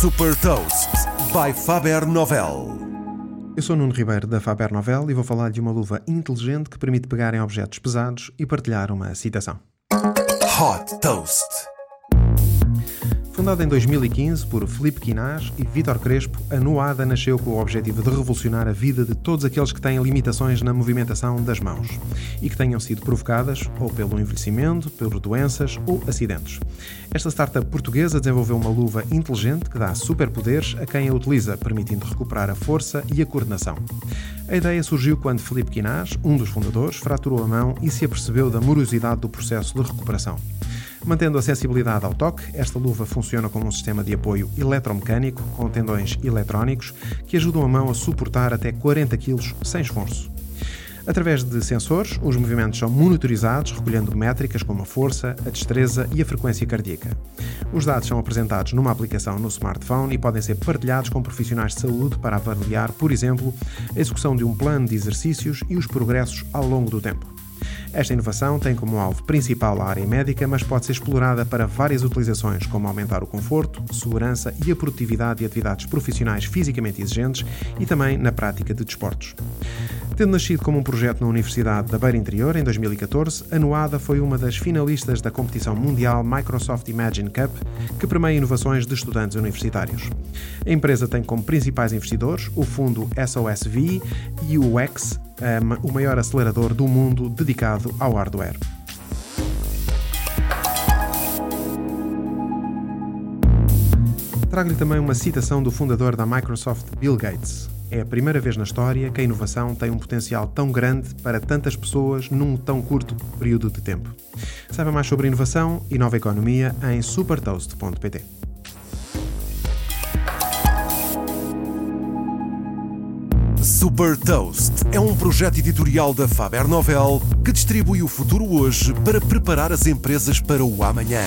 Super Toast by Faber Novel. Eu sou Nuno Ribeiro da Faber Novel e vou falar de uma luva inteligente que permite pegar em objetos pesados e partilhar uma citação. Hot Toast. Fundada em 2015 por Felipe Quinás e Vítor Crespo, a Nuada nasceu com o objetivo de revolucionar a vida de todos aqueles que têm limitações na movimentação das mãos e que tenham sido provocadas ou pelo envelhecimento, por doenças ou acidentes. Esta startup portuguesa desenvolveu uma luva inteligente que dá superpoderes a quem a utiliza, permitindo recuperar a força e a coordenação. A ideia surgiu quando Felipe Quinás, um dos fundadores, fraturou a mão e se apercebeu da morosidade do processo de recuperação. Mantendo a sensibilidade ao toque, esta luva funciona como um sistema de apoio eletromecânico com tendões eletrónicos que ajudam a mão a suportar até 40 kg sem esforço. Através de sensores, os movimentos são monitorizados, recolhendo métricas como a força, a destreza e a frequência cardíaca. Os dados são apresentados numa aplicação no smartphone e podem ser partilhados com profissionais de saúde para avaliar, por exemplo, a execução de um plano de exercícios e os progressos ao longo do tempo. Esta inovação tem como alvo principal a área médica, mas pode ser explorada para várias utilizações, como aumentar o conforto, segurança e a produtividade de atividades profissionais fisicamente exigentes e também na prática de desportos. Tendo nascido como um projeto na Universidade da Beira Interior em 2014, a Noada foi uma das finalistas da competição mundial Microsoft Imagine Cup, que premia inovações de estudantes universitários. A empresa tem como principais investidores o fundo SOSV e o X, o maior acelerador do mundo dedicado ao hardware. Trago-lhe também uma citação do fundador da Microsoft, Bill Gates. É a primeira vez na história que a inovação tem um potencial tão grande para tantas pessoas num tão curto período de tempo. Saiba mais sobre inovação e nova economia em supertoast.pt. Super Toast é um projeto editorial da Faber Novel que distribui o futuro hoje para preparar as empresas para o amanhã.